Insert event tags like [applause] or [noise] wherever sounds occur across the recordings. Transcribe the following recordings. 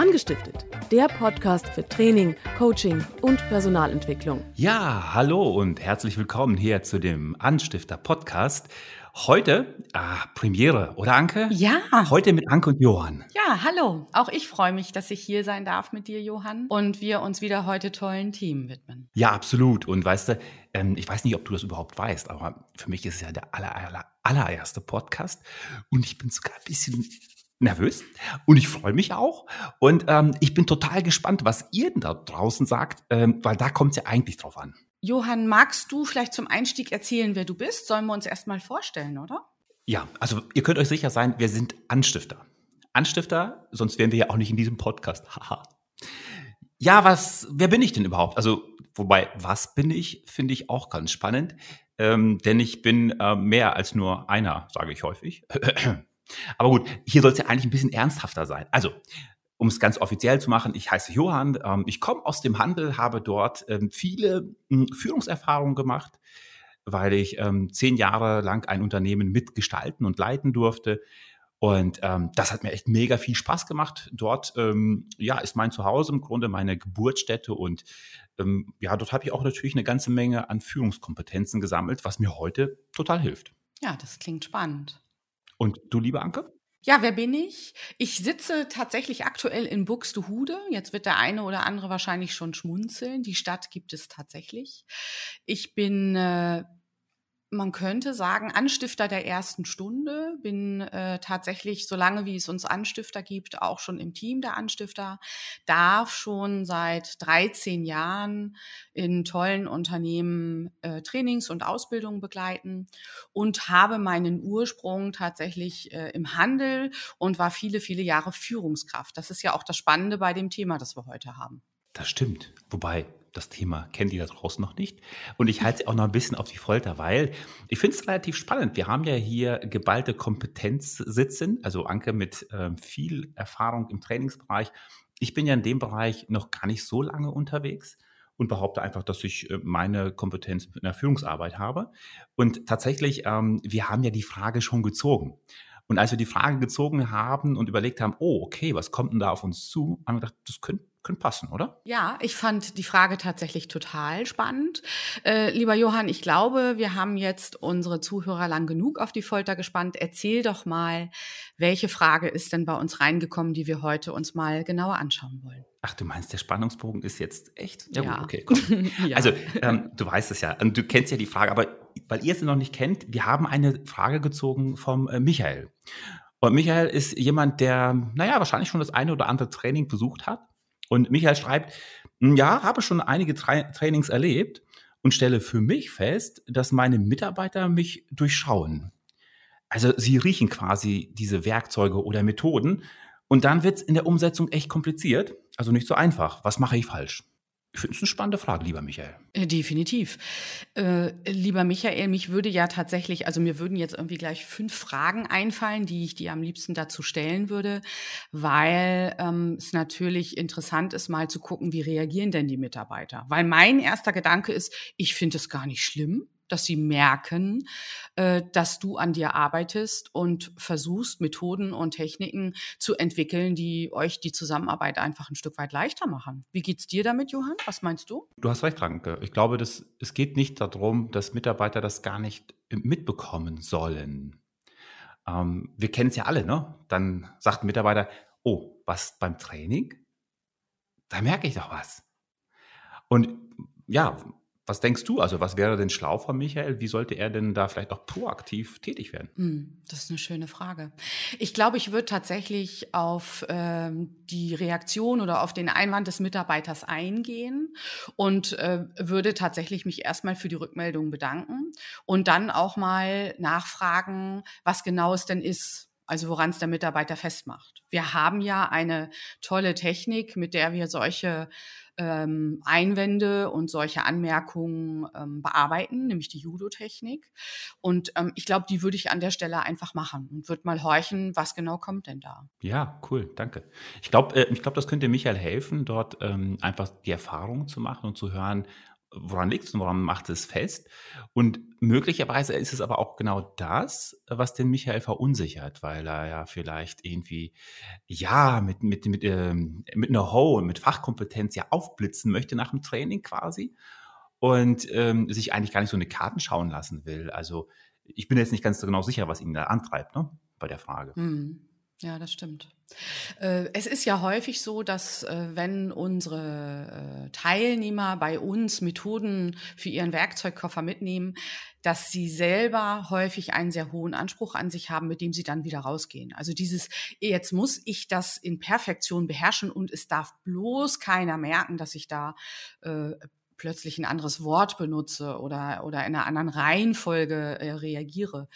Angestiftet, der Podcast für Training, Coaching und Personalentwicklung. Ja, hallo und herzlich willkommen hier zu dem Anstifter Podcast. Heute ah, Premiere, oder Anke? Ja. Heute mit Anke und Johann. Ja, hallo. Auch ich freue mich, dass ich hier sein darf mit dir, Johann, und wir uns wieder heute tollen Themen widmen. Ja, absolut. Und weißt du, ähm, ich weiß nicht, ob du das überhaupt weißt, aber für mich ist es ja der aller, aller, allererste Podcast und ich bin sogar ein bisschen nervös und ich freue mich auch. Und ähm, ich bin total gespannt, was ihr da draußen sagt, ähm, weil da kommt es ja eigentlich drauf an. Johann, magst du vielleicht zum Einstieg erzählen, wer du bist? Sollen wir uns erstmal vorstellen, oder? Ja, also ihr könnt euch sicher sein, wir sind Anstifter. Anstifter, sonst wären wir ja auch nicht in diesem Podcast. Haha. ja, was, wer bin ich denn überhaupt? Also, wobei, was bin ich, finde ich auch ganz spannend. Ähm, denn ich bin äh, mehr als nur einer, sage ich häufig. Aber gut, hier soll es ja eigentlich ein bisschen ernsthafter sein. Also, um es ganz offiziell zu machen, ich heiße Johann, ähm, ich komme aus dem Handel, habe dort ähm, viele hm, Führungserfahrungen gemacht, weil ich ähm, zehn Jahre lang ein Unternehmen mitgestalten und leiten durfte. Und ähm, das hat mir echt mega viel Spaß gemacht. Dort ähm, ja, ist mein Zuhause im Grunde, meine Geburtsstätte. Und ähm, ja, dort habe ich auch natürlich eine ganze Menge an Führungskompetenzen gesammelt, was mir heute total hilft. Ja, das klingt spannend. Und du, liebe Anke? Ja, wer bin ich? Ich sitze tatsächlich aktuell in Buxtehude. Jetzt wird der eine oder andere wahrscheinlich schon schmunzeln. Die Stadt gibt es tatsächlich. Ich bin äh, man könnte sagen, Anstifter der ersten Stunde, bin äh, tatsächlich, solange wie es uns Anstifter gibt, auch schon im Team der Anstifter, darf schon seit 13 Jahren in tollen Unternehmen äh, Trainings und Ausbildungen begleiten und habe meinen Ursprung tatsächlich äh, im Handel und war viele, viele Jahre Führungskraft. Das ist ja auch das Spannende bei dem Thema, das wir heute haben. Das stimmt. Wobei, das Thema kennt ihr da draußen noch nicht. Und ich halte sie auch noch ein bisschen auf die Folter, weil ich finde es relativ spannend. Wir haben ja hier geballte Kompetenz sitzen, also Anke mit äh, viel Erfahrung im Trainingsbereich. Ich bin ja in dem Bereich noch gar nicht so lange unterwegs und behaupte einfach, dass ich äh, meine Kompetenz in der Führungsarbeit habe. Und tatsächlich, ähm, wir haben ja die Frage schon gezogen. Und als wir die Frage gezogen haben und überlegt haben, oh, okay, was kommt denn da auf uns zu, haben wir gedacht, das könnte könnte passen, oder? Ja, ich fand die Frage tatsächlich total spannend. Äh, lieber Johann, ich glaube, wir haben jetzt unsere Zuhörer lang genug auf die Folter gespannt. Erzähl doch mal, welche Frage ist denn bei uns reingekommen, die wir heute uns mal genauer anschauen wollen? Ach, du meinst, der Spannungsbogen ist jetzt echt? Ja, ja. Gut, okay, [laughs] ja. Also, ähm, du weißt es ja, und du kennst ja die Frage, aber weil ihr es noch nicht kennt, wir haben eine Frage gezogen vom äh, Michael. Und Michael ist jemand, der, naja, wahrscheinlich schon das eine oder andere Training besucht hat und Michael schreibt, hm, ja, habe schon einige Tra Trainings erlebt und stelle für mich fest, dass meine Mitarbeiter mich durchschauen. Also sie riechen quasi diese Werkzeuge oder Methoden und dann wird es in der Umsetzung echt kompliziert, also nicht so einfach. Was mache ich falsch? Ich finde es eine spannende Frage, lieber Michael. Äh, definitiv. Äh, lieber Michael, mich würde ja tatsächlich, also mir würden jetzt irgendwie gleich fünf Fragen einfallen, die ich dir am liebsten dazu stellen würde, weil ähm, es natürlich interessant ist, mal zu gucken, wie reagieren denn die Mitarbeiter. Weil mein erster Gedanke ist, ich finde es gar nicht schlimm, dass sie merken, äh, dass du an dir arbeitest und versuchst, Methoden und Techniken zu entwickeln, die euch die Zusammenarbeit einfach ein Stück weit leichter machen. Wie geht's dir damit, Johann? Was meinst du? Du hast recht, Franke. Ich glaube, das, es geht nicht darum, dass Mitarbeiter das gar nicht mitbekommen sollen. Ähm, wir kennen es ja alle, ne? Dann sagt ein Mitarbeiter, oh, was beim Training? Da merke ich doch was. Und ja, was denkst du? Also, was wäre denn schlau von Michael? Wie sollte er denn da vielleicht auch proaktiv tätig werden? Hm, das ist eine schöne Frage. Ich glaube, ich würde tatsächlich auf ähm, die Reaktion oder auf den Einwand des Mitarbeiters eingehen und äh, würde tatsächlich mich erstmal für die Rückmeldung bedanken und dann auch mal nachfragen, was genau es denn ist, also woran es der Mitarbeiter festmacht. Wir haben ja eine tolle Technik, mit der wir solche ähm, Einwände und solche Anmerkungen ähm, bearbeiten, nämlich die Judo-Technik. Und ähm, ich glaube, die würde ich an der Stelle einfach machen und würde mal horchen, was genau kommt denn da. Ja, cool, danke. Ich glaube, äh, ich das könnte Michael helfen, dort ähm, einfach die Erfahrung zu machen und zu hören, woran liegt es und woran macht es fest? Und möglicherweise ist es aber auch genau das, was den Michael verunsichert, weil er ja vielleicht irgendwie, ja, mit, mit, mit, ähm, mit Know-how, mit Fachkompetenz ja aufblitzen möchte nach dem Training quasi und ähm, sich eigentlich gar nicht so eine Karten schauen lassen will. Also ich bin jetzt nicht ganz genau sicher, was ihn da antreibt, ne, bei der Frage. Hm. Ja, das stimmt. Äh, es ist ja häufig so, dass äh, wenn unsere äh, Teilnehmer bei uns Methoden für ihren Werkzeugkoffer mitnehmen, dass sie selber häufig einen sehr hohen Anspruch an sich haben, mit dem sie dann wieder rausgehen. Also dieses, jetzt muss ich das in Perfektion beherrschen und es darf bloß keiner merken, dass ich da äh, plötzlich ein anderes Wort benutze oder, oder in einer anderen Reihenfolge äh, reagiere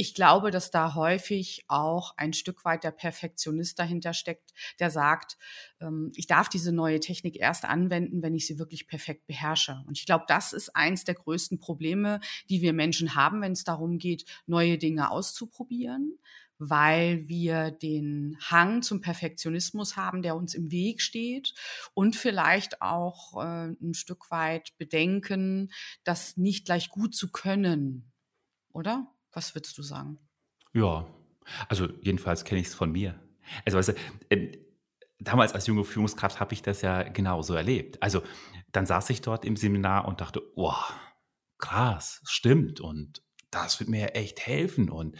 ich glaube, dass da häufig auch ein Stück weit der Perfektionist dahinter steckt, der sagt, ähm, ich darf diese neue Technik erst anwenden, wenn ich sie wirklich perfekt beherrsche. Und ich glaube, das ist eins der größten Probleme, die wir Menschen haben, wenn es darum geht, neue Dinge auszuprobieren weil wir den Hang zum Perfektionismus haben, der uns im Weg steht und vielleicht auch äh, ein Stück weit bedenken, das nicht gleich gut zu können, oder? Was würdest du sagen? Ja, also jedenfalls kenne ich es von mir. Also weißt du, äh, damals als junge Führungskraft habe ich das ja genauso erlebt. Also dann saß ich dort im Seminar und dachte, oh, krass, stimmt und das wird mir echt helfen und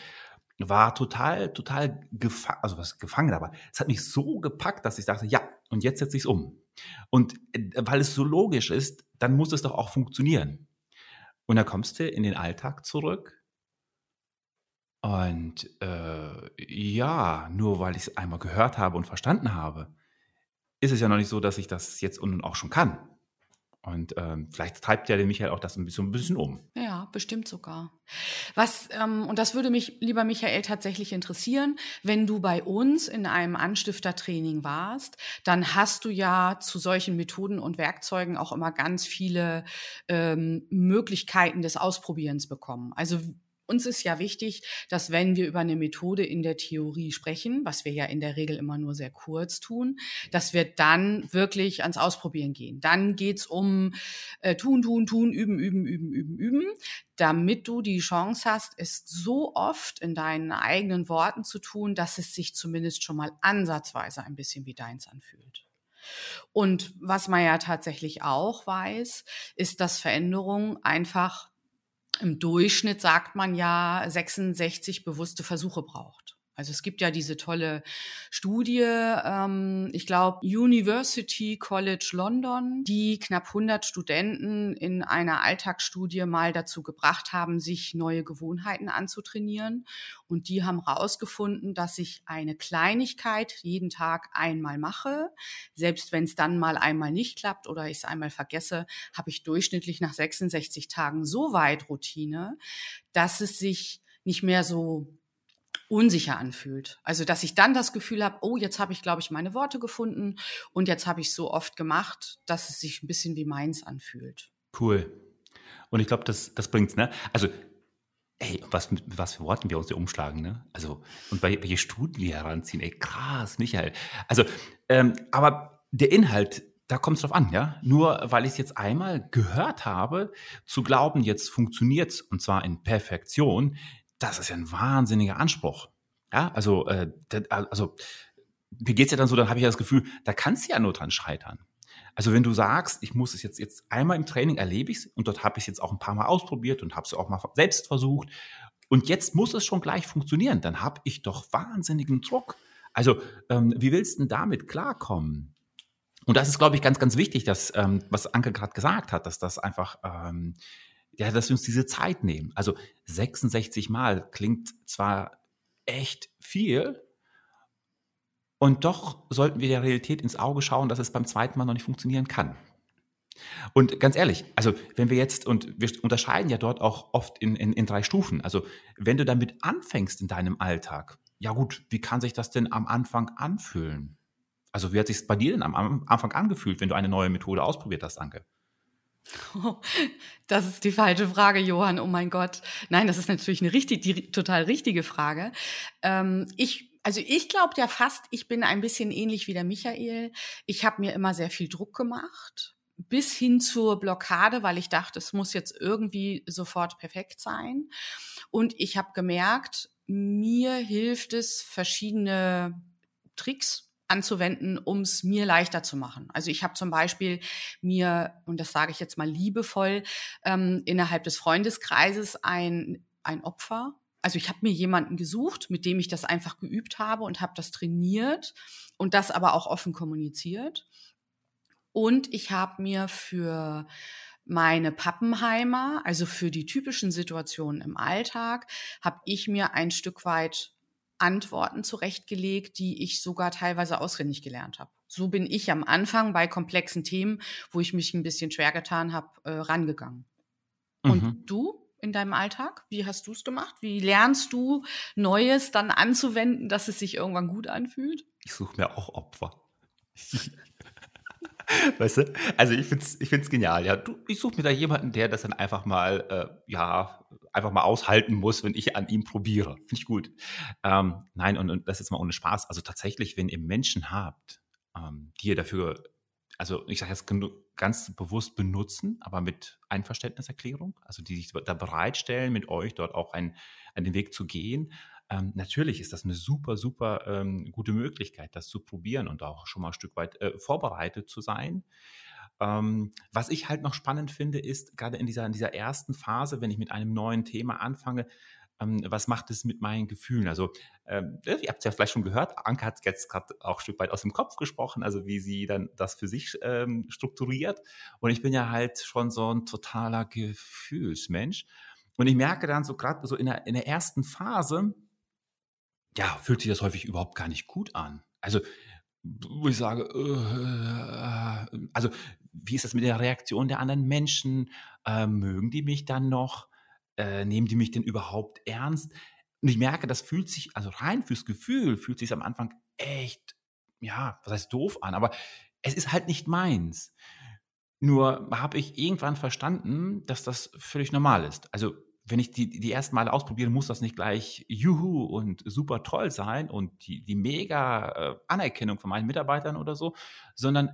war total, total gefangen, also was gefangen, aber es hat mich so gepackt, dass ich dachte, ja, und jetzt setze ich es um. Und äh, weil es so logisch ist, dann muss es doch auch funktionieren. Und dann kommst du in den Alltag zurück und äh, ja, nur weil ich es einmal gehört habe und verstanden habe, ist es ja noch nicht so, dass ich das jetzt und auch schon kann. Und ähm, vielleicht treibt ja den Michael auch das ein bisschen, ein bisschen um. Ja, bestimmt sogar. Was, ähm, und das würde mich, lieber Michael, tatsächlich interessieren, wenn du bei uns in einem Anstiftertraining warst, dann hast du ja zu solchen Methoden und Werkzeugen auch immer ganz viele ähm, Möglichkeiten des Ausprobierens bekommen. Also uns ist ja wichtig, dass wenn wir über eine Methode in der Theorie sprechen, was wir ja in der Regel immer nur sehr kurz tun, dass wir dann wirklich ans Ausprobieren gehen. Dann geht's um äh, tun, tun, tun, üben, üben, üben, üben, üben, damit du die Chance hast, es so oft in deinen eigenen Worten zu tun, dass es sich zumindest schon mal ansatzweise ein bisschen wie deins anfühlt. Und was man ja tatsächlich auch weiß, ist, dass Veränderung einfach im Durchschnitt sagt man ja 66 bewusste Versuche braucht. Also es gibt ja diese tolle Studie, ähm, ich glaube University College London, die knapp 100 Studenten in einer Alltagsstudie mal dazu gebracht haben, sich neue Gewohnheiten anzutrainieren. Und die haben herausgefunden, dass ich eine Kleinigkeit jeden Tag einmal mache. Selbst wenn es dann mal einmal nicht klappt oder ich es einmal vergesse, habe ich durchschnittlich nach 66 Tagen so weit Routine, dass es sich nicht mehr so unsicher anfühlt. Also dass ich dann das Gefühl habe, oh, jetzt habe ich, glaube ich, meine Worte gefunden und jetzt habe ich so oft gemacht, dass es sich ein bisschen wie meins anfühlt. Cool. Und ich glaube, das, das bringt's, ne? Also, ey, was, was für Worten wir uns hier umschlagen, ne? Also, und bei, welche Studien wir heranziehen, ey, krass, Michael. Also, ähm, aber der Inhalt, da kommt es drauf an, ja. Nur weil ich es jetzt einmal gehört habe, zu glauben, jetzt funktioniert's und zwar in Perfektion, das ist ja ein wahnsinniger Anspruch. Ja, also, äh, also mir geht's ja dann so, dann habe ich ja das Gefühl, da kannst du ja nur dran scheitern. Also wenn du sagst, ich muss es jetzt, jetzt einmal im Training erlebe ich es und dort habe ich es jetzt auch ein paar Mal ausprobiert und habe es auch mal selbst versucht und jetzt muss es schon gleich funktionieren, dann habe ich doch wahnsinnigen Druck. Also ähm, wie willst du denn damit klarkommen? Und das ist, glaube ich, ganz, ganz wichtig, dass, ähm, was Anke gerade gesagt hat, dass das einfach ähm, ja, dass wir uns diese Zeit nehmen. Also 66 Mal klingt zwar echt viel, und doch sollten wir der Realität ins Auge schauen, dass es beim zweiten Mal noch nicht funktionieren kann. Und ganz ehrlich, also wenn wir jetzt, und wir unterscheiden ja dort auch oft in, in, in drei Stufen, also wenn du damit anfängst in deinem Alltag, ja gut, wie kann sich das denn am Anfang anfühlen? Also wie hat sich bei dir denn am Anfang angefühlt, wenn du eine neue Methode ausprobiert hast, Anke? [laughs] Das ist die falsche Frage, Johann. Oh mein Gott. Nein, das ist natürlich eine richtig, die total richtige Frage. Ähm, ich, also ich glaube ja fast, ich bin ein bisschen ähnlich wie der Michael. Ich habe mir immer sehr viel Druck gemacht, bis hin zur Blockade, weil ich dachte, es muss jetzt irgendwie sofort perfekt sein. Und ich habe gemerkt, mir hilft es, verschiedene Tricks anzuwenden, um es mir leichter zu machen. Also ich habe zum Beispiel mir, und das sage ich jetzt mal liebevoll, ähm, innerhalb des Freundeskreises ein, ein Opfer also ich habe mir jemanden gesucht, mit dem ich das einfach geübt habe und habe das trainiert und das aber auch offen kommuniziert. Und ich habe mir für meine Pappenheimer, also für die typischen Situationen im Alltag, habe ich mir ein Stück weit Antworten zurechtgelegt, die ich sogar teilweise auswendig gelernt habe. So bin ich am Anfang bei komplexen Themen, wo ich mich ein bisschen schwer getan habe, äh, rangegangen. Mhm. Und du? in deinem Alltag? Wie hast du es gemacht? Wie lernst du Neues dann anzuwenden, dass es sich irgendwann gut anfühlt? Ich suche mir auch Opfer. [laughs] weißt du? Also ich finde es ich find's genial. Ja, du, ich suche mir da jemanden, der das dann einfach mal, äh, ja, einfach mal aushalten muss, wenn ich an ihm probiere. Finde ich gut. Ähm, nein, und, und das ist mal ohne Spaß. Also tatsächlich, wenn ihr Menschen habt, ähm, die ihr dafür also ich sage jetzt ganz bewusst benutzen, aber mit Einverständniserklärung, also die sich da bereitstellen, mit euch dort auch ein, einen den Weg zu gehen. Ähm, natürlich ist das eine super, super ähm, gute Möglichkeit, das zu probieren und auch schon mal ein Stück weit äh, vorbereitet zu sein. Ähm, was ich halt noch spannend finde, ist gerade in dieser, in dieser ersten Phase, wenn ich mit einem neuen Thema anfange, ähm, was macht es mit meinen Gefühlen? Also, ähm, ihr habt es ja vielleicht schon gehört, Anke hat jetzt gerade auch ein Stück weit aus dem Kopf gesprochen, also wie sie dann das für sich ähm, strukturiert. Und ich bin ja halt schon so ein totaler Gefühlsmensch. Und ich merke dann so gerade so in der, in der ersten Phase, ja, fühlt sich das häufig überhaupt gar nicht gut an. Also, wo ich sage, äh, also wie ist das mit der Reaktion der anderen Menschen? Äh, mögen die mich dann noch? äh, nehmen die mich denn überhaupt ernst? Und ich merke, das fühlt sich, also rein fürs Gefühl, fühlt sich am Anfang echt, ja, was heißt doof an, aber es ist halt nicht meins. Nur habe ich irgendwann verstanden, dass das völlig normal ist. Also wenn ich die, die ersten Male ausprobiere, muss das nicht gleich juhu und super toll sein und die, die mega äh, Anerkennung von meinen Mitarbeitern oder so, sondern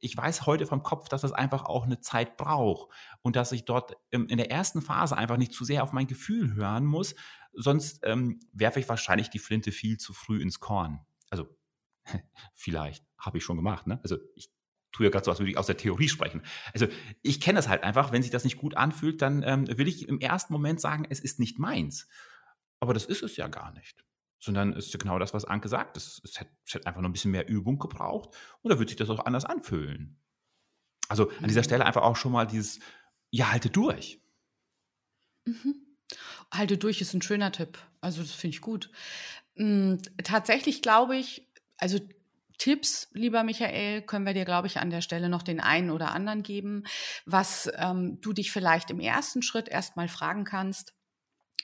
ich weiß heute vom Kopf, dass das einfach auch eine Zeit braucht und dass ich dort in der ersten Phase einfach nicht zu sehr auf mein Gefühl hören muss, sonst ähm, werfe ich wahrscheinlich die Flinte viel zu früh ins Korn. Also [laughs] vielleicht habe ich schon gemacht. Ne? Also ich tue ja gerade so, als würde ich aus der Theorie sprechen. Also ich kenne das halt einfach, wenn sich das nicht gut anfühlt, dann ähm, will ich im ersten Moment sagen, es ist nicht meins. Aber das ist es ja gar nicht sondern es ist genau das, was Anke sagt. Es, es, hat einfach noch ein bisschen mehr Übung gebraucht und da wird sich das auch anders anfühlen. Also an dieser mhm. Stelle einfach auch schon mal dieses, ja, halte durch. Mhm. Halte durch ist ein schöner Tipp. Also das finde ich gut. Hm, tatsächlich glaube ich, also Tipps, lieber Michael, können wir dir, glaube ich, an der Stelle noch den einen oder anderen geben, was ähm, du dich vielleicht im ersten Schritt erstmal fragen kannst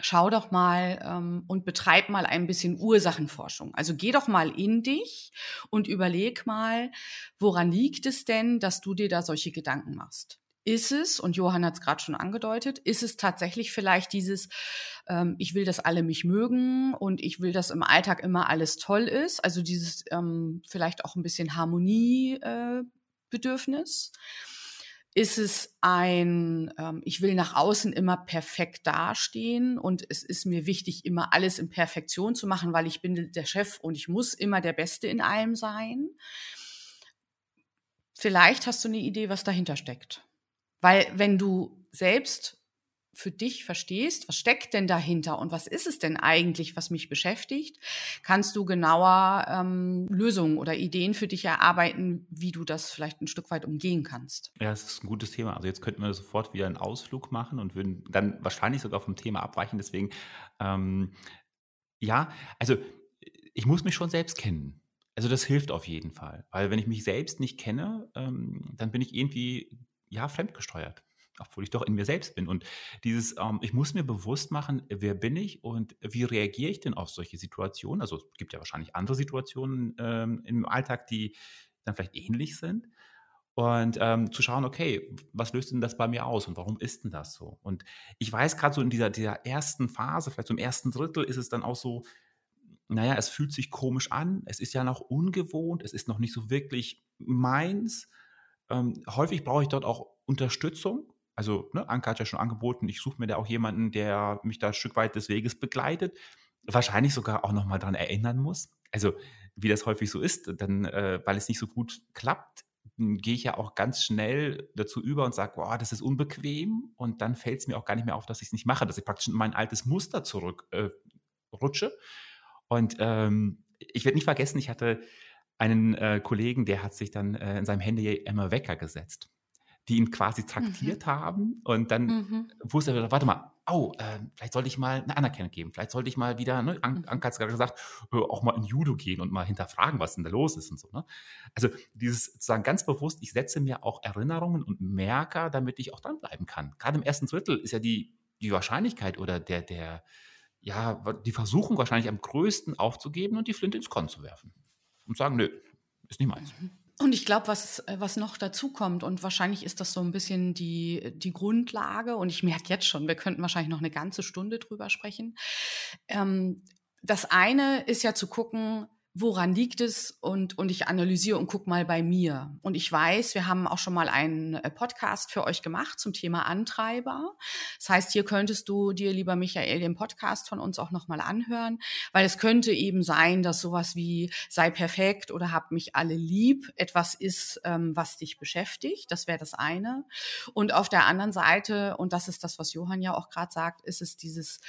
schau doch mal ähm, und betreib mal ein bisschen Ursachenforschung. Also geh doch mal in dich und überleg mal, woran liegt es denn, dass du dir da solche Gedanken machst? Ist es, und Johann hat es gerade schon angedeutet, ist es tatsächlich vielleicht dieses, ähm, ich will, dass alle mich mögen und ich will, dass im Alltag immer alles toll ist, also dieses ähm, vielleicht auch ein bisschen Harmoniebedürfnis? Äh, ist es ein, ähm, ich will nach außen immer perfekt dastehen und es ist mir wichtig, immer alles in Perfektion zu machen, weil ich bin der Chef und ich muss immer der Beste in allem sein. Vielleicht hast du eine Idee, was dahinter steckt. Weil wenn du selbst für dich verstehst, was steckt denn dahinter und was ist es denn eigentlich, was mich beschäftigt, kannst du genauer ähm, Lösungen oder Ideen für dich erarbeiten, wie du das vielleicht ein Stück weit umgehen kannst. Ja, das ist ein gutes Thema. Also jetzt könnten wir sofort wieder einen Ausflug machen und würden dann wahrscheinlich sogar vom Thema abweichen. Deswegen, ähm, ja, also ich muss mich schon selbst kennen. Also das hilft auf jeden Fall, weil wenn ich mich selbst nicht kenne, ähm, dann bin ich irgendwie ja fremdgesteuert obwohl ich doch in mir selbst bin. Und dieses, ähm, ich muss mir bewusst machen, wer bin ich und wie reagiere ich denn auf solche Situationen? Also es gibt ja wahrscheinlich andere Situationen ähm, im Alltag, die dann vielleicht ähnlich sind. Und ähm, zu schauen, okay, was löst denn das bei mir aus und warum ist denn das so? Und ich weiß gerade so in dieser, dieser ersten Phase, vielleicht so im ersten Drittel, ist es dann auch so, naja, es fühlt sich komisch an, es ist ja noch ungewohnt, es ist noch nicht so wirklich meins Ähm, häufig brauche ich dort auch Unterstützung. Also, ne, Anke hat ja schon angeboten, ich suche mir da auch jemanden, der mich da ein Stück weit des Weges begleitet, wahrscheinlich sogar auch nochmal dran erinnern muss. Also, wie das häufig so ist, dann, äh, weil es nicht so gut klappt, gehe ich ja auch ganz schnell dazu über und sage, boah, das ist unbequem und dann fällt es mir auch gar nicht mehr auf, dass ich es nicht mache, dass ich praktisch in mein altes Muster zurück äh. Und ähm, ich werde nicht vergessen, ich hatte einen äh, Kollegen, der hat sich dann äh, in seinem Handy immer Wecker gesetzt, die ihn quasi traktiert mhm. haben und dann mhm. wusste er, warte mal, oh, äh, vielleicht sollte ich mal eine Anerkennung geben, vielleicht sollte ich mal wieder, ne, An mhm. Anka hat es gerade gesagt, auch mal in Judo gehen und mal hinterfragen, was denn da los ist und so. Ne? Also dieses sozusagen ganz bewusst, ich setze mir auch Erinnerungen und Merker, damit ich auch dranbleiben kann. Gerade im ersten Drittel ist ja die, die Wahrscheinlichkeit oder der, der, ja, die Versuchung wahrscheinlich am größten aufzugeben und die Flinte ins Korn zu werfen. Und sagen, nö, ist nicht meins. Mhm. Und ich glaube, was, äh, was noch dazu kommt, und wahrscheinlich ist das so ein bisschen die, die Grundlage, und ich merke jetzt schon, wir könnten wahrscheinlich noch eine ganze Stunde drüber sprechen. Ähm, das eine ist ja zu gucken, woran liegt es und, und ich analysiere und guck mal bei mir. Und ich weiß, wir haben auch schon mal einen äh, Podcast für euch gemacht zum Thema Antreiber. Das heißt, hier könntest du dir, lieber Michael, den Podcast von uns auch nochmal anhören, weil es könnte eben sein, dass sowas wie sei perfekt oder hab mich alle lieb etwas ist, ähm, was dich beschäftigt. Das wäre das eine. Und auf der anderen Seite, und das ist das, was Johann ja auch gerade sagt, ist es dieses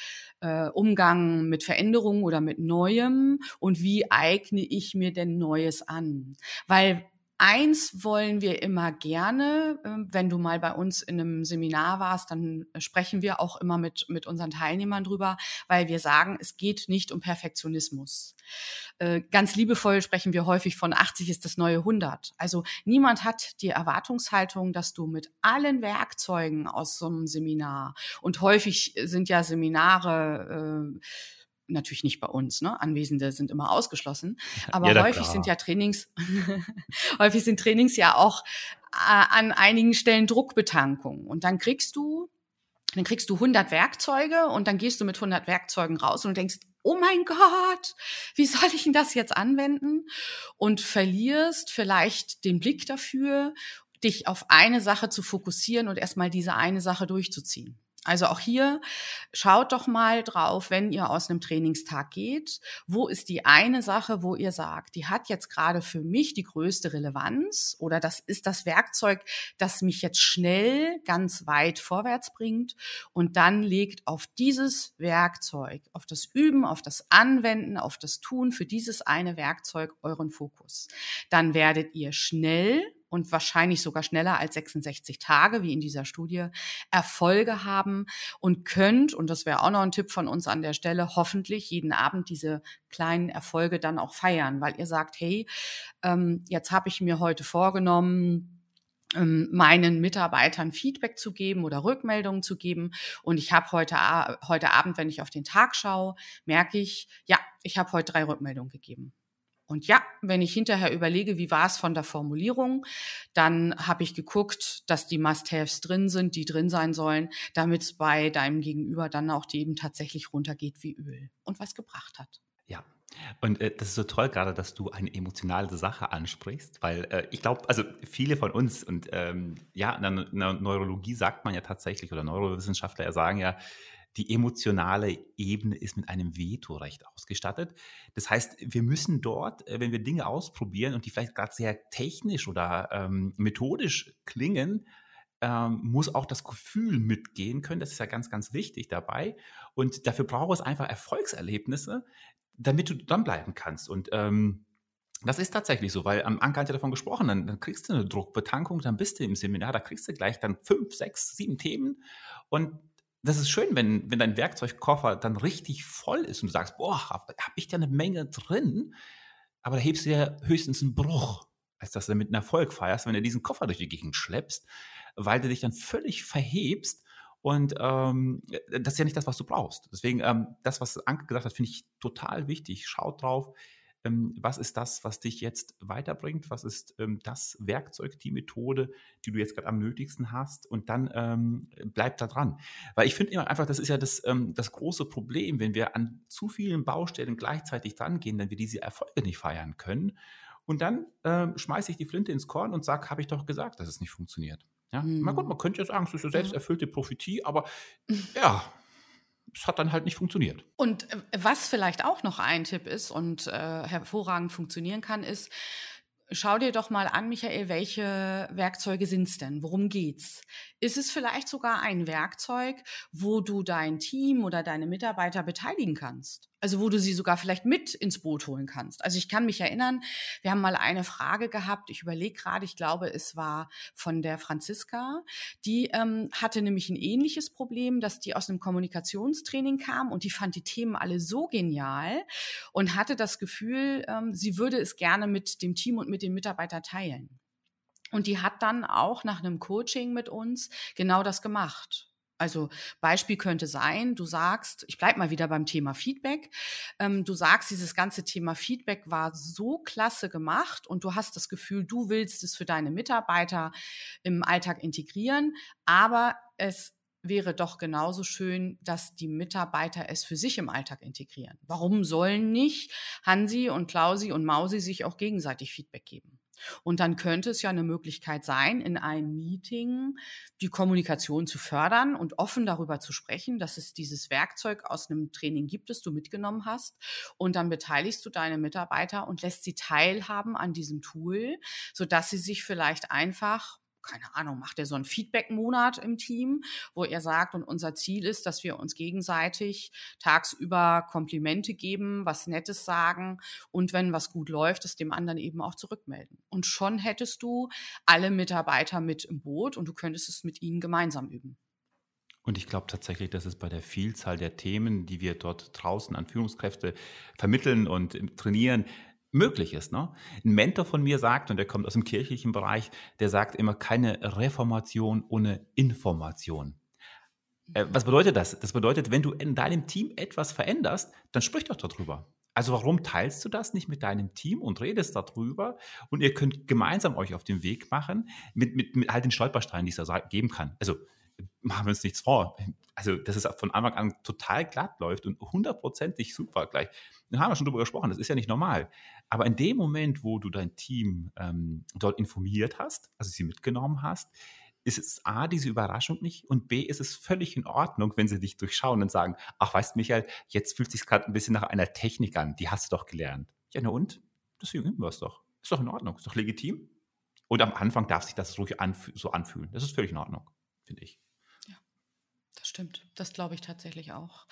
äh, Umgang mit Veränderungen oder mit Neuem und wie eigne ich mir denn Neues an? Weil Eins wollen wir immer gerne. Ähm, wenn du mal bei uns in einem Seminar warst, dann sprechen wir auch immer mit, mit unseren Teilnehmern drüber, weil wir sagen, es geht nicht um Perfektionismus. Äh, ganz liebevoll sprechen wir häufig von 80 ist das neue 100. Also niemand hat die Erwartungshaltung, dass du mit allen Werkzeugen aus so einem Seminar und häufig sind ja Seminare, äh, natürlich nicht bei uns, ne? Anwesende sind immer ausgeschlossen. Aber ja, häufig klar. sind ja Trainings, [laughs] häufig sind Trainings ja auch äh, an einigen Stellen Druckbetankung. Und dann kriegst du, dann kriegst du 100 Werkzeuge und dann gehst du mit 100 Werkzeugen raus und denkst, oh mein Gott, wie soll ich denn das jetzt anwenden? Und verlierst vielleicht den Blick dafür, dich auf eine Sache zu fokussieren und erstmal diese eine Sache durchzuziehen. Also auch hier schaut doch mal drauf, wenn ihr aus einem Trainingstag geht, wo ist die eine Sache, wo ihr sagt, die hat jetzt gerade für mich die größte Relevanz oder das ist das Werkzeug, das mich jetzt schnell ganz weit vorwärts bringt und dann legt auf dieses Werkzeug, auf das Üben, auf das Anwenden, auf das Tun für dieses eine Werkzeug euren Fokus. Dann werdet ihr schnell und wahrscheinlich sogar schneller als 66 Tage, wie in dieser Studie, Erfolge haben und könnt, und das wäre auch noch ein Tipp von uns an der Stelle, hoffentlich jeden Abend diese kleinen Erfolge dann auch feiern, weil ihr sagt, hey, ähm, jetzt habe ich mir heute vorgenommen, ähm, meinen Mitarbeitern Feedback zu geben oder Rückmeldungen zu geben. Und ich habe heute, heute Abend, wenn ich auf den Tag schaue, merke ich, ja, ich habe heute drei Rückmeldungen gegeben. Und ja, wenn ich hinterher überlege, wie war es von der Formulierung, dann habe ich geguckt, dass die Must-Haves drin sind, die drin sein sollen, damit es bei deinem Gegenüber dann auch eben tatsächlich runtergeht wie Öl und was gebracht hat. Ja, und äh, das ist so toll gerade, dass du eine emotionale Sache ansprichst, weil äh, ich glaube, also viele von uns und ähm, ja, in der, Neurologie sagt man ja tatsächlich oder Neurowissenschaftler sagen ja, die emotionale Ebene ist mit einem Vetorecht ausgestattet. Das heißt, wir müssen dort, äh, wenn wir Dinge ausprobieren und die vielleicht gerade sehr technisch oder ähm, methodisch klingen, ähm, muss auch das Gefühl mitgehen können. Das ist ja ganz, ganz wichtig dabei. Und dafür braucht es einfach Erfolgserlebnisse, damit du dranbleiben kannst. Und ähm, das ist tatsächlich so, weil am Anker hat ja davon gesprochen, dann, dann, kriegst du eine Druckbetankung, dann bist du im Seminar, da kriegst du gleich dann fünf, sechs, sieben Themen und das ist schön, wenn, wenn dein Werkzeugkoffer dann richtig voll ist und du sagst, boah, habe hab ich da eine Menge drin, aber da hebst du ja höchstens einen Bruch, als dass du damit einen Erfolg feierst, wenn du diesen Koffer durch die Gegend schleppst, weil du dich dann völlig verhebst und ähm, das ist ja nicht das, was du brauchst. Deswegen, ähm, das, was Anke gesagt hat, finde ich total wichtig. Schaut drauf, was ist das, was dich jetzt weiterbringt, was ist ähm, das Werkzeug, die Methode, die du jetzt gerade am nötigsten hast und dann ähm, bleib da dran. Weil ich finde immer einfach, das ist ja das, ähm, das große Problem, wenn wir an zu vielen Baustellen gleichzeitig dran gehen, dann wir diese Erfolge nicht feiern können. Und dann äh, schmeiße ich die Flinte ins Korn und sage, habe ich doch gesagt, dass es nicht funktioniert. Ja? Mhm. Na gut, man könnte ja sagen, es ist eine selbsterfüllte Prophetie, aber [laughs] ja, es hat dann halt nicht funktioniert. Und äh, was vielleicht auch noch ein Tipp ist und äh, hervorragend funktionieren kann, ist, Schau dir doch mal an, Michael, welche Werkzeuge sind es denn? Worum geht's? Ist es vielleicht sogar ein Werkzeug, wo du dein Team oder deine Mitarbeiter beteiligen kannst? Also wo du sie sogar vielleicht mit ins Boot holen kannst. Also ich kann mich erinnern, wir haben mal eine Frage gehabt, ich überlege gerade, ich glaube, es war von der Franziska, die ähm, hatte nämlich ein ähnliches Problem, dass die aus einem Kommunikationstraining kam und die fand die Themen alle so genial und hatte das Gefühl, ähm, sie würde es gerne mit dem Team und mit den Mitarbeitern teilen. Und die hat dann auch nach einem Coaching mit uns genau das gemacht. Also Beispiel könnte sein, du sagst, ich bleibe mal wieder beim Thema Feedback, ähm, du sagst, dieses ganze Thema Feedback war so klasse gemacht und du hast das Gefühl, du willst es für deine Mitarbeiter im Alltag integrieren, aber es wäre doch genauso schön, dass die Mitarbeiter es für sich im Alltag integrieren. Warum sollen nicht Hansi und Klausi und Mausi sich auch gegenseitig Feedback geben? Und dann könnte es ja eine Möglichkeit sein, in einem Meeting die Kommunikation zu fördern und offen darüber zu sprechen, dass es dieses Werkzeug aus einem Training gibt, das du mitgenommen hast. Und dann beteiligst du deine Mitarbeiter und lässt sie teilhaben an diesem Tool, sodass sie sich vielleicht einfach keine Ahnung, macht er so einen Feedback-Monat im Team, wo er sagt, und unser Ziel ist, dass wir uns gegenseitig tagsüber Komplimente geben, was Nettes sagen und wenn was gut läuft, es dem anderen eben auch zurückmelden. Und schon hättest du alle Mitarbeiter mit im Boot und du könntest es mit ihnen gemeinsam üben. Und ich glaube tatsächlich, dass es bei der Vielzahl der Themen, die wir dort draußen an Führungskräfte vermitteln und trainieren, möglich ist. Ne? Ein Mentor von mir sagt, und der kommt aus dem kirchlichen Bereich, der sagt immer keine Reformation ohne Information. Äh, was bedeutet das? Das bedeutet, wenn du in deinem Team etwas veränderst, dann sprich doch darüber. Also warum teilst du das nicht mit deinem Team und redest darüber und ihr könnt gemeinsam euch auf den Weg machen mit, mit, mit halt den Stolpersteinen, die es da geben kann. Also machen wir uns nichts vor. Also, dass es von Anfang an total glatt läuft und hundertprozentig super gleich. Da haben wir schon drüber gesprochen, das ist ja nicht normal. Aber in dem Moment, wo du dein Team ähm, dort informiert hast, also sie mitgenommen hast, ist es A, diese Überraschung nicht und B, ist es völlig in Ordnung, wenn sie dich durchschauen und sagen, ach weißt Michael, jetzt fühlt sich gerade ein bisschen nach einer Technik an, die hast du doch gelernt. Ja, na und? Deswegen üben wir es doch. Ist doch in Ordnung, ist doch legitim. Und am Anfang darf sich das ruhig anf so anfühlen. Das ist völlig in Ordnung, finde ich. Das stimmt, das glaube ich tatsächlich auch.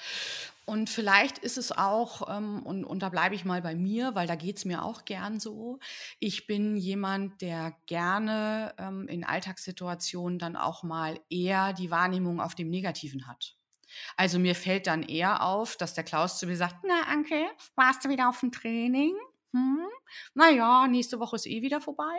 Und vielleicht ist es auch, ähm, und, und da bleibe ich mal bei mir, weil da geht es mir auch gern so. Ich bin jemand, der gerne ähm, in Alltagssituationen dann auch mal eher die Wahrnehmung auf dem Negativen hat. Also mir fällt dann eher auf, dass der Klaus zu mir sagt, na Anke, warst du wieder auf dem Training? hm, naja, nächste Woche ist eh wieder vorbei.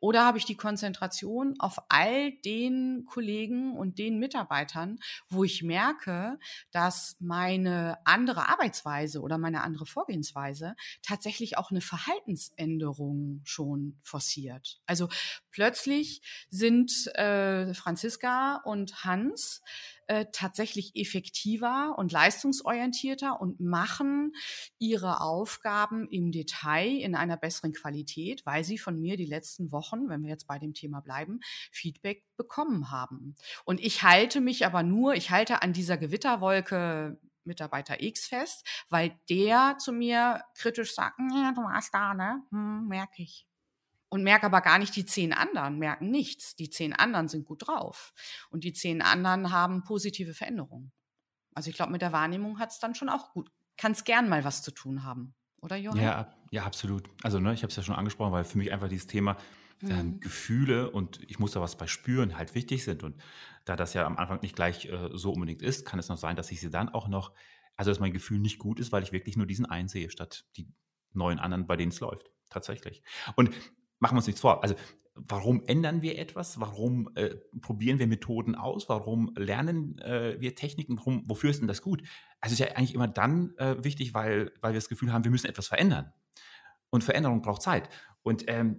Oder habe ich die Konzentration auf all den Kollegen und den Mitarbeitern, wo ich merke, dass meine andere Arbeitsweise oder meine andere Vorgehensweise tatsächlich auch eine Verhaltensänderung schon forciert. Also plötzlich sind äh, Franziska und Hans äh, tatsächlich effektiver und leistungsorientierter und machen ihre Aufgaben im Detail in einer besseren Qualität, weil sie von mir die letzten Wochen, wenn wir jetzt bei dem Thema bleiben, Feedback bekommen haben. Und ich halte mich aber nur, ich halte an dieser Gewitterwolke Mitarbeiter X fest, weil der zu mir kritisch sagt, ja, du warst da, ne? Hm, merke ich und merke aber gar nicht, die zehn anderen merken nichts. Die zehn anderen sind gut drauf. Und die zehn anderen haben positive Veränderungen. Also ich glaube, mit der Wahrnehmung hat es dann schon auch gut. Kann es gern mal was zu tun haben. Oder Johann? Ja, ja, absolut. Also ne, ich habe es ja schon angesprochen, weil für mich einfach dieses Thema ähm, mhm. Gefühle und ich muss da was bei spüren halt wichtig sind. Und da das ja am Anfang nicht gleich äh, so unbedingt ist, kann es noch sein, dass ich sie dann auch noch, also dass mein Gefühl nicht gut ist, weil ich wirklich nur diesen einen sehe, statt die neun anderen, bei denen es läuft. Tatsächlich. Und machen wir uns nichts vor. Also warum ändern wir etwas? Warum äh, probieren wir Methoden aus? Warum lernen äh, wir Techniken? Warum, wofür ist denn das gut? Also ist ja eigentlich immer dann äh, wichtig, weil, weil wir das Gefühl haben, wir müssen etwas verändern. Und Veränderung braucht Zeit. Und ähm,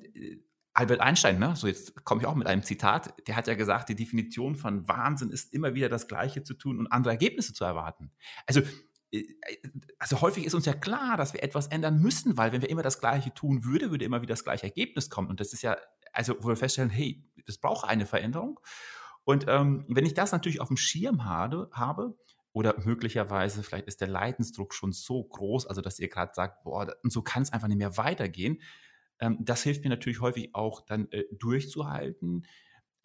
Albert Einstein, ne, so jetzt komme ich auch mit einem Zitat, der hat ja gesagt, die Definition von Wahnsinn ist immer wieder das Gleiche zu tun und andere Ergebnisse zu erwarten. Also äh, also häufig ist uns ja klar, dass wir etwas ändern müssen, weil wenn wir immer das Gleiche tun würden, würde immer wieder das gleiche Ergebnis kommen. Und das ist ja, also wo wir feststellen, hey, das braucht eine Veränderung. Und ähm, wenn ich das natürlich auf dem Schirm habe, habe oder möglicherweise vielleicht ist der Leidensdruck schon so groß, also dass ihr gerade sagt, boah, und so kann es einfach nicht mehr weitergehen. Ähm, das hilft mir natürlich häufig auch dann äh, durchzuhalten,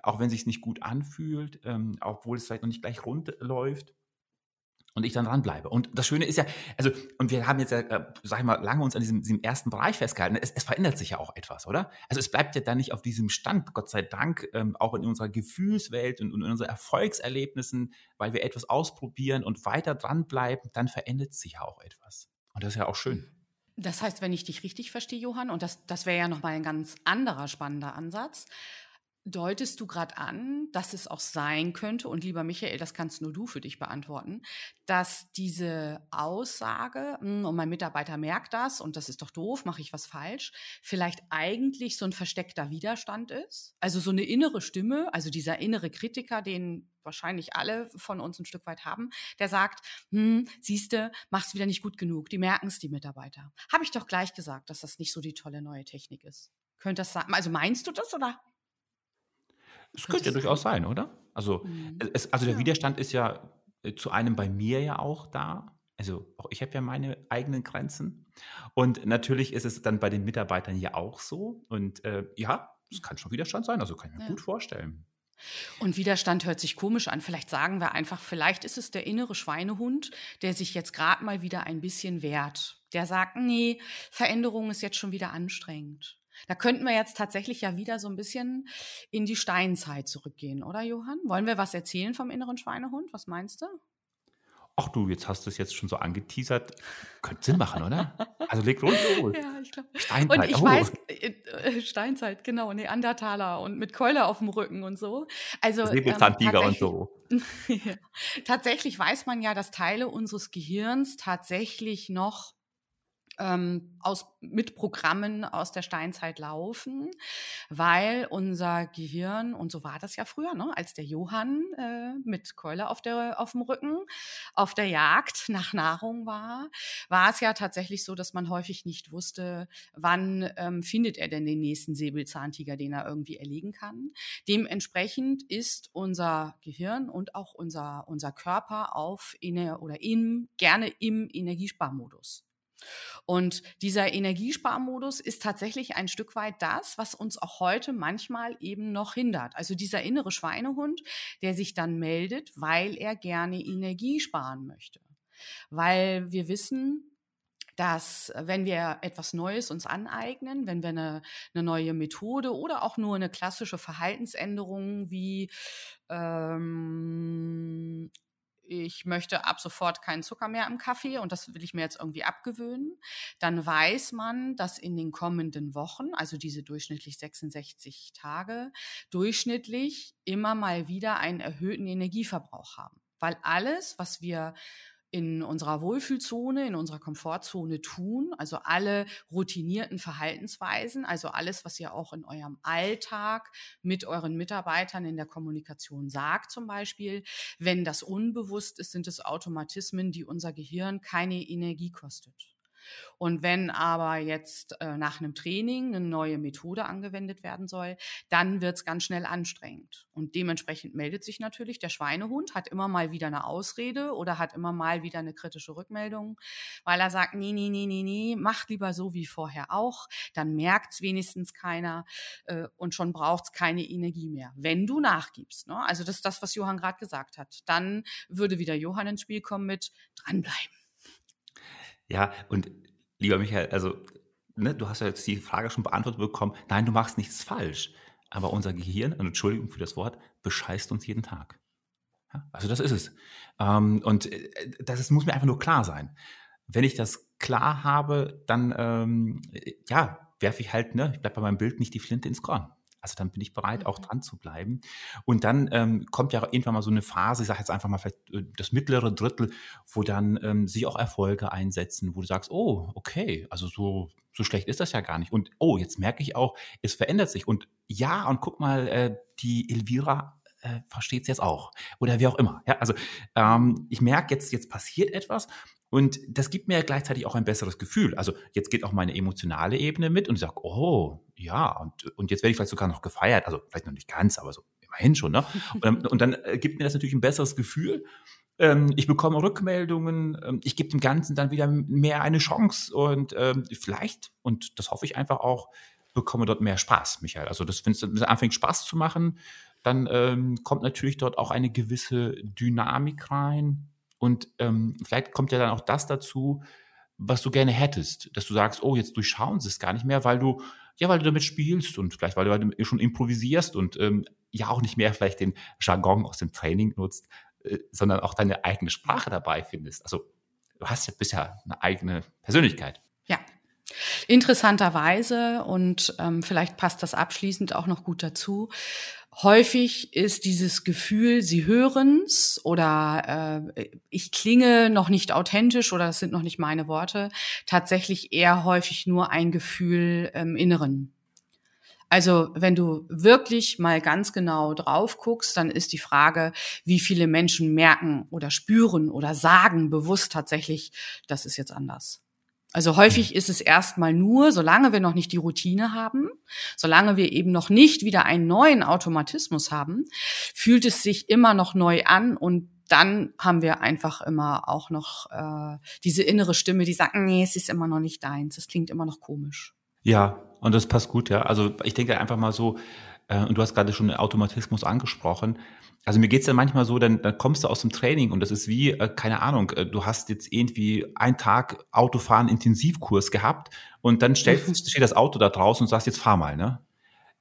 auch wenn es sich nicht gut anfühlt, ähm, obwohl es vielleicht noch nicht gleich rund läuft und ich dann dranbleibe. Und das Schöne ist ja, also, und wir haben jetzt ja, äh, sag ich mal, lange uns an diesem, diesem ersten Bereich festgehalten. Es, es, verändert sich ja auch etwas, oder? Also es bleibt ja dann nicht auf diesem Stand, Gott sei Dank, ähm, auch in unserer Gefühlswelt und, und in unseren Erfolgserlebnissen, weil wir etwas ausprobieren und weiter dranbleiben, dann verändert sich ja auch etwas. Und das ist ja auch schön. Das heißt, wenn ich dich richtig verstehe, Johann, und das, das wäre ja nochmal ein ganz anderer spannender Ansatz, deutest du gerade an, dass es auch sein könnte, und lieber Michael, das kannst nur du für dich beantworten, dass diese Aussage, hm, und mein Mitarbeiter merkt das und das ist doch doof, mache ich was falsch, vielleicht eigentlich so ein versteckter Widerstand ist? Also so eine innere Stimme, also dieser innere Kritiker, den wahrscheinlich alle von uns ein Stück weit haben, der sagt, hm, siehste, machst wieder nicht gut genug, die merken es, die Mitarbeiter. Habe ich doch gleich gesagt, dass das nicht so die tolle neue Technik ist. Könnte das sein? Also meinst du das oder es könnte ja durchaus sein, oder? Also, mhm. es, also der ja. Widerstand ist ja äh, zu einem bei mir ja auch da. Also auch ich habe ja meine eigenen Grenzen. Und natürlich ist es dann bei den Mitarbeitern ja auch so. Und äh, ja, es kann schon Widerstand sein, also kann ich mir ja. gut vorstellen. Und Widerstand hört sich komisch an. Vielleicht sagen wir einfach, vielleicht ist es der innere Schweinehund, der sich jetzt gerade mal wieder ein bisschen wehrt. Der sagt, nee, Veränderung ist jetzt schon wieder anstrengend. Da könnten wir jetzt tatsächlich ja wieder so ein bisschen in die Steinzeit zurückgehen, oder Johann? Wollen wir was erzählen vom inneren Schweinehund? Was meinst du? Ach du, jetzt hast du es jetzt schon so angeteasert. Könnte Sinn machen, oder? Also leg los. [laughs] ja, ich glaube. Steinzeit. Und ich oh. weiß, äh, äh, Steinzeit, genau, Neandertaler und mit Keule auf dem Rücken und so. Also Säbelzahntiger ähm, und so. [laughs] ja. Tatsächlich weiß man ja, dass Teile unseres Gehirns tatsächlich noch ähm, aus, mit Programmen aus der Steinzeit laufen, weil unser Gehirn, und so war das ja früher, ne, als der Johann äh, mit Keule auf, der, auf dem Rücken auf der Jagd nach Nahrung war, war es ja tatsächlich so, dass man häufig nicht wusste, wann ähm, findet er denn den nächsten Säbelzahntiger, den er irgendwie erlegen kann. Dementsprechend ist unser Gehirn und auch unser, unser Körper auf in, oder im, gerne im Energiesparmodus. Und dieser Energiesparmodus ist tatsächlich ein Stück weit das, was uns auch heute manchmal eben noch hindert. Also dieser innere Schweinehund, der sich dann meldet, weil er gerne Energie sparen möchte. Weil wir wissen, dass wenn wir etwas Neues uns aneignen, wenn wir eine, eine neue Methode oder auch nur eine klassische Verhaltensänderung wie ähm, ich möchte ab sofort keinen Zucker mehr im Kaffee und das will ich mir jetzt irgendwie abgewöhnen, dann weiß man, dass in den kommenden Wochen, also diese durchschnittlich 66 Tage, durchschnittlich immer mal wieder einen erhöhten Energieverbrauch haben. Weil alles, was wir in unserer Wohlfühlzone, in unserer Komfortzone tun. Also alle routinierten Verhaltensweisen, also alles, was ihr auch in eurem Alltag mit euren Mitarbeitern in der Kommunikation sagt zum Beispiel. Wenn das unbewusst ist, sind es Automatismen, die unser Gehirn keine Energie kostet. Und wenn aber jetzt äh, nach einem Training eine neue Methode angewendet werden soll, dann wird es ganz schnell anstrengend. Und dementsprechend meldet sich natürlich der Schweinehund, hat immer mal wieder eine Ausrede oder hat immer mal wieder eine kritische Rückmeldung, weil er sagt, nee, nee, nee, nee, nee, macht lieber so wie vorher auch, dann merkt es wenigstens keiner äh, und schon braucht es keine Energie mehr, wenn du nachgibst. Ne? Also das ist das, was Johann gerade gesagt hat. Dann würde wieder Johann ins Spiel kommen mit dranbleiben. Ja, und lieber Michael, also ne, du hast ja jetzt die Frage schon beantwortet bekommen. Nein, du machst nichts falsch. Aber unser Gehirn, und Entschuldigung für das Wort, bescheißt uns jeden Tag. Ja, also das ist es. Ähm, und äh, das ist, muss mir einfach nur klar sein. Wenn ich das klar habe, dann ähm, ja, werfe ich halt, ne, ich bleibe bei meinem Bild nicht die Flinte ins Korn. Also dann bin ich bereit, auch mhm. dran zu bleiben. Und dann ähm, kommt ja irgendwann mal so eine Phase, ich sage jetzt einfach mal vielleicht äh, das mittlere Drittel, wo dann ähm, sich auch Erfolge einsetzen, wo du sagst, oh, okay, also so, so schlecht ist das ja gar nicht. Und oh, jetzt merke ich auch, es verändert sich. Und ja, und guck mal, äh, die Elvira äh, versteht es jetzt auch. Oder wie auch immer. Ja, also ähm, ich merke jetzt, jetzt passiert etwas Und das gibt mir gleichzeitig auch ein besseres Gefühl. Also jetzt geht auch meine emotionale Ebene mit und ich sage, oh, ja, und, und jetzt werde ich vielleicht sogar noch gefeiert. Also vielleicht noch nicht ganz, aber so immerhin schon. Ne? Und, [laughs] dann, und dann äh, gibt mir das natürlich ein besseres Gefühl. Ähm, ich bekomme Rückmeldungen, ähm, ich gebe dem Ganzen dann wieder mehr eine Chance und ähm, vielleicht, und das hoffe ich einfach auch, bekomme dort mehr Spaß, Michael. Also das, wenn es anfängt Spaß zu machen, dann ähm, kommt natürlich dort auch eine gewisse Dynamik rein. Und ähm, vielleicht kommt ja dann auch das dazu, was du gerne hättest, dass du sagst, oh, jetzt durchschauen sie es gar nicht mehr, weil du, ja, weil du damit spielst und vielleicht, weil du schon improvisierst und ähm, ja auch nicht mehr vielleicht den Jargon aus dem Training nutzt, äh, sondern auch deine eigene Sprache dabei findest. Also du hast ja bisher eine eigene Persönlichkeit. Ja, Interessanterweise, und ähm, vielleicht passt das abschließend auch noch gut dazu, häufig ist dieses Gefühl, sie hören's oder äh, ich klinge noch nicht authentisch oder das sind noch nicht meine Worte, tatsächlich eher häufig nur ein Gefühl im Inneren. Also wenn du wirklich mal ganz genau drauf guckst, dann ist die Frage, wie viele Menschen merken oder spüren oder sagen bewusst tatsächlich, das ist jetzt anders. Also häufig ist es erstmal nur, solange wir noch nicht die Routine haben, solange wir eben noch nicht wieder einen neuen Automatismus haben, fühlt es sich immer noch neu an und dann haben wir einfach immer auch noch äh, diese innere Stimme, die sagt, nee, es ist immer noch nicht deins, es klingt immer noch komisch. Ja, und das passt gut, ja. Also ich denke einfach mal so, äh, und du hast gerade schon den Automatismus angesprochen, also mir geht's dann manchmal so, dann, dann kommst du aus dem Training und das ist wie, äh, keine Ahnung, äh, du hast jetzt irgendwie einen Tag Autofahren Intensivkurs gehabt und dann stellst, mhm. steht das Auto da draußen und sagst, jetzt fahr mal, ne?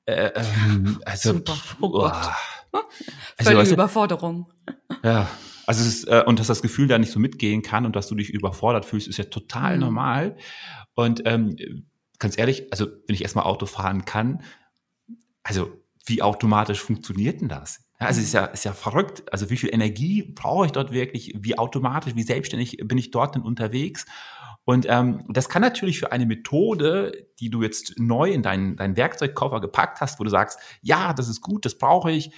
Äh, ähm, [laughs] also, Super. Oh Gott. [laughs] Also, Völlige Überforderung. Ja, also es ist, äh, und dass das Gefühl da nicht so mitgehen kann und dass du dich überfordert fühlst, ist ja total mhm. normal. Und ähm, ganz ehrlich, also wenn ich erstmal Auto fahren kann, also wie automatisch funktioniert denn das? Ja, also es ist ja, ist ja verrückt. Also wie viel Energie brauche ich dort wirklich? Wie automatisch, wie selbstständig bin ich dort denn unterwegs? Und ähm, das kann natürlich für eine Methode, die du jetzt neu in deinen, deinen Werkzeugkoffer gepackt hast, wo du sagst, ja, das ist gut, das brauche ich.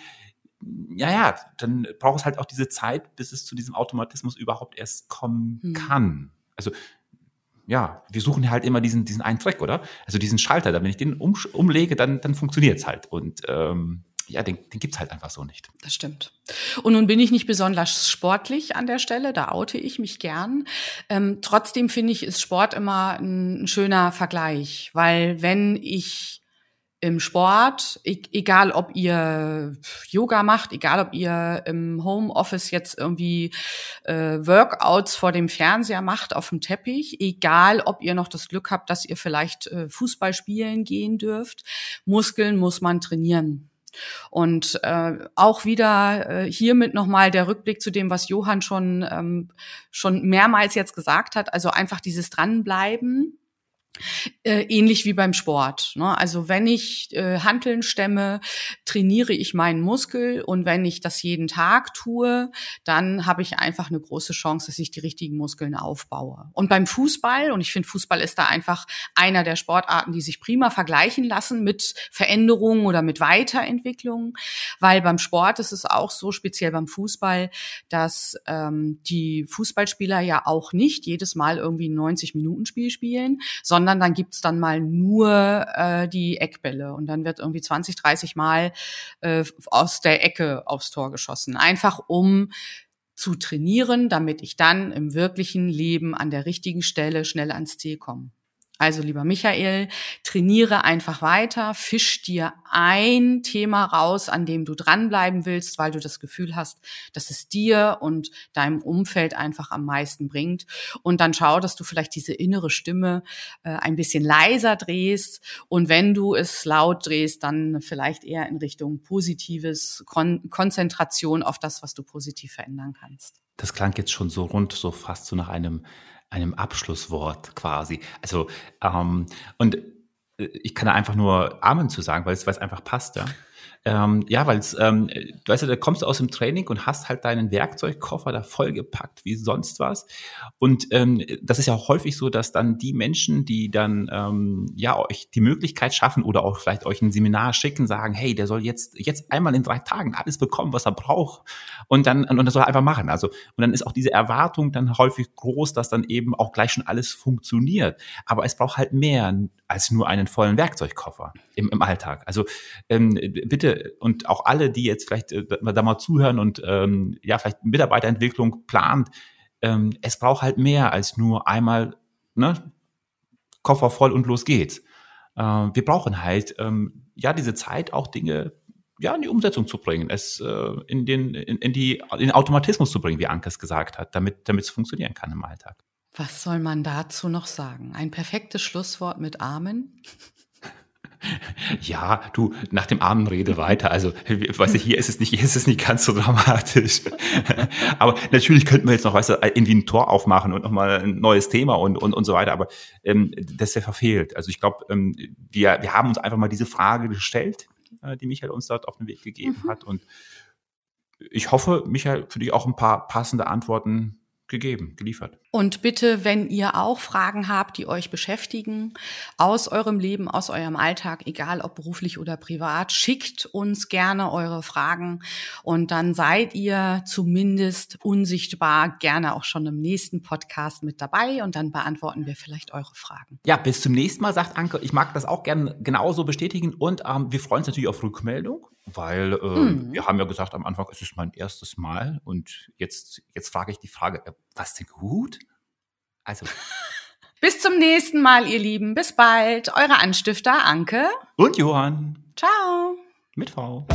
Ja, ja, dann braucht es halt auch diese Zeit, bis es zu diesem Automatismus überhaupt erst kommen hm. kann. Also ja, wir suchen halt immer diesen, diesen einen Track, oder? Also diesen Schalter, da wenn ich den um, umlege, dann, dann funktioniert es halt. Und ähm, ja, den, den gibt's halt einfach so nicht. Das stimmt. Und nun bin ich nicht besonders sportlich an der Stelle, da oute ich mich gern. Ähm, trotzdem finde ich, ist Sport immer ein, ein schöner Vergleich, weil wenn ich im Sport, e egal ob ihr Yoga macht, egal ob ihr im Homeoffice jetzt irgendwie äh, Workouts vor dem Fernseher macht auf dem Teppich, egal ob ihr noch das Glück habt, dass ihr vielleicht äh, Fußball spielen gehen dürft, Muskeln muss man trainieren. Und äh, auch wieder äh, hiermit nochmal der Rückblick zu dem, was Johann schon, ähm, schon mehrmals jetzt gesagt hat. Also einfach dieses Dranbleiben ähnlich wie beim Sport. Ne? Also wenn ich äh, Hanteln stemme, trainiere ich meinen Muskel und wenn ich das jeden Tag tue, dann habe ich einfach eine große Chance, dass ich die richtigen Muskeln aufbaue. Und beim Fußball, und ich finde, Fußball ist da einfach einer der Sportarten, die sich prima vergleichen lassen mit Veränderungen oder mit Weiterentwicklungen, weil beim Sport ist es auch so, speziell beim Fußball, dass ähm, die Fußballspieler ja auch nicht jedes Mal irgendwie ein 90-Minuten-Spiel spielen, sondern sondern dann gibt's dann mal nur äh, die Eckbälle und dann wird irgendwie 20, 30 Mal äh, aus der Ecke aufs Tor geschossen. Einfach um zu trainieren, damit ich dann im wirklichen Leben an der richtigen Stelle schnell ans Ziel komme. Also lieber Michael, trainiere einfach weiter, fisch dir ein Thema raus, an dem du dranbleiben willst, weil du das Gefühl hast, dass es dir und deinem Umfeld einfach am meisten bringt. Und dann schau, dass du vielleicht diese innere Stimme äh, ein bisschen leiser drehst. Und wenn du es laut drehst, dann vielleicht eher in Richtung positives Kon Konzentration auf das, was du positiv verändern kannst. Das klang jetzt schon so rund, so fast so nach einem einem Abschlusswort quasi. Also, ähm, und äh, ich kann da einfach nur Amen zu sagen, weil es, weil es einfach passt, ja. Ähm, ja, weil ähm, du weißt ja, da kommst du aus dem Training und hast halt deinen Werkzeugkoffer da vollgepackt wie sonst was. Und ähm, das ist ja auch häufig so, dass dann die Menschen, die dann ähm, ja euch die Möglichkeit schaffen oder auch vielleicht euch ein Seminar schicken, sagen, hey, der soll jetzt jetzt einmal in drei Tagen alles bekommen, was er braucht, und dann und das soll er einfach machen. Also und dann ist auch diese Erwartung dann häufig groß, dass dann eben auch gleich schon alles funktioniert. Aber es braucht halt mehr als nur einen vollen Werkzeugkoffer im, im Alltag. Also ähm, bitte und auch alle, die jetzt vielleicht äh, da mal zuhören und ähm, ja vielleicht Mitarbeiterentwicklung plant, ähm, es braucht halt mehr als nur einmal ne, Koffer voll und los geht's. Äh, wir brauchen halt ähm, ja diese Zeit, auch Dinge ja, in die Umsetzung zu bringen, es äh, in, den, in, in, die, in Automatismus zu bringen, wie Anke es gesagt hat, damit damit es funktionieren kann im Alltag. Was soll man dazu noch sagen? Ein perfektes Schlusswort mit Amen? Ja, du, nach dem Armen rede weiter. Also, weißt du, hier ist es nicht, hier ist es nicht ganz so dramatisch. Aber natürlich könnten wir jetzt noch, weißt du, irgendwie ein Tor aufmachen und nochmal ein neues Thema und, und, und so weiter. Aber ähm, das ist ja verfehlt. Also ich glaube, ähm, wir, wir haben uns einfach mal diese Frage gestellt, äh, die Michael uns dort auf den Weg gegeben mhm. hat. Und ich hoffe, Michael, für dich auch ein paar passende Antworten gegeben, geliefert. Und bitte, wenn ihr auch Fragen habt, die euch beschäftigen, aus eurem Leben, aus eurem Alltag, egal ob beruflich oder privat, schickt uns gerne eure Fragen und dann seid ihr zumindest unsichtbar gerne auch schon im nächsten Podcast mit dabei und dann beantworten wir vielleicht eure Fragen. Ja, bis zum nächsten Mal, sagt Anke. Ich mag das auch gerne genauso bestätigen und ähm, wir freuen uns natürlich auf Rückmeldung weil äh, mhm. wir haben ja gesagt am Anfang, es ist mein erstes Mal und jetzt, jetzt frage ich die Frage, äh, was denn gut? Also. [laughs] Bis zum nächsten Mal, ihr Lieben. Bis bald. Eure Anstifter Anke und Johann. Ciao. Mit V.